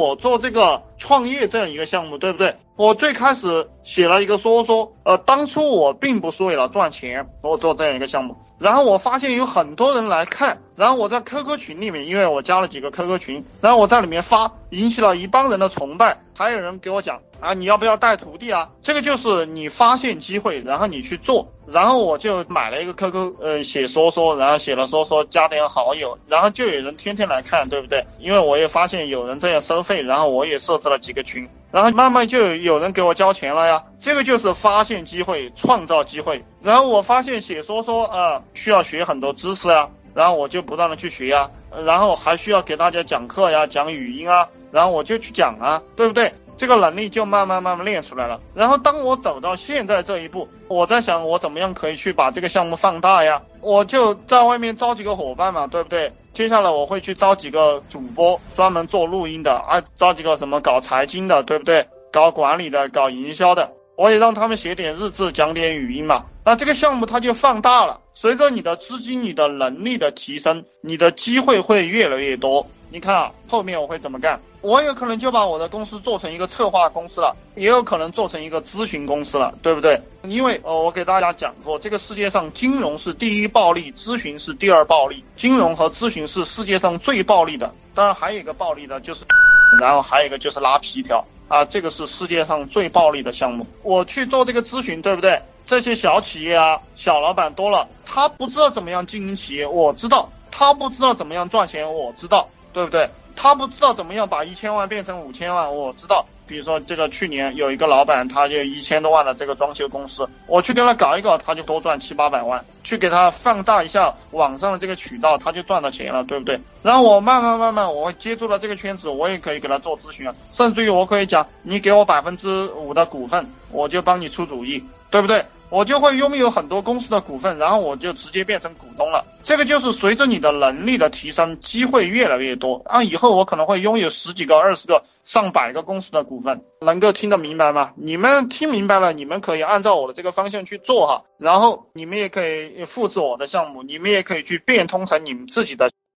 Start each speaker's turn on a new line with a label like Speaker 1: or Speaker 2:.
Speaker 1: 我做这个创业这样一个项目，对不对？我最开始写了一个说说，呃，当初我并不是为了赚钱，我做这样一个项目。然后我发现有很多人来看，然后我在 QQ 群里面，因为我加了几个 QQ 群，然后我在里面发，引起了一帮人的崇拜，还有人给我讲啊，你要不要带徒弟啊？这个就是你发现机会，然后你去做，然后我就买了一个 QQ，呃，写说说，然后写了说说，加点好友，然后就有人天天来看，对不对？因为我也发现有人这样收费，然后我也设置了几个群。然后慢慢就有人给我交钱了呀，这个就是发现机会，创造机会。然后我发现写说说啊，需要学很多知识啊，然后我就不断的去学呀，然后还需要给大家讲课呀，讲语音啊，然后我就去讲啊，对不对？这个能力就慢慢慢慢练出来了。然后当我走到现在这一步，我在想我怎么样可以去把这个项目放大呀？我就在外面招几个伙伴嘛，对不对？接下来我会去招几个主播，专门做录音的啊，招几个什么搞财经的，对不对？搞管理的，搞营销的，我也让他们写点日志，讲点语音嘛。那这个项目它就放大了。随着你的资金、你的能力的提升，你的机会会越来越多。你看啊，后面我会怎么干？我有可能就把我的公司做成一个策划公司了，也有可能做成一个咨询公司了，对不对？因为呃，我给大家讲过，这个世界上金融是第一暴利，咨询是第二暴利，金融和咨询是世界上最暴利的。当然还有一个暴利的就是，然后还有一个就是拉皮条啊，这个是世界上最暴利的项目。我去做这个咨询，对不对？这些小企业啊，小老板多了，他不知道怎么样经营企业，我知道；他不知道怎么样赚钱，我知道。对不对？他不知道怎么样把一千万变成五千万，我知道。比如说这个去年有一个老板，他就一千多万的这个装修公司，我去给他搞一搞，他就多赚七八百万。去给他放大一下网上的这个渠道，他就赚到钱了，对不对？然后我慢慢慢慢，我接触了这个圈子，我也可以给他做咨询啊，甚至于我可以讲，你给我百分之五的股份，我就帮你出主意，对不对？我就会拥有很多公司的股份，然后我就直接变成股东了。这个就是随着你的能力的提升，机会越来越多。啊，以后我可能会拥有十几个、二十个、上百个公司的股份，能够听得明白吗？你们听明白了，你们可以按照我的这个方向去做哈。然后你们也可以复制我的项目，你们也可以去变通成你们自己的。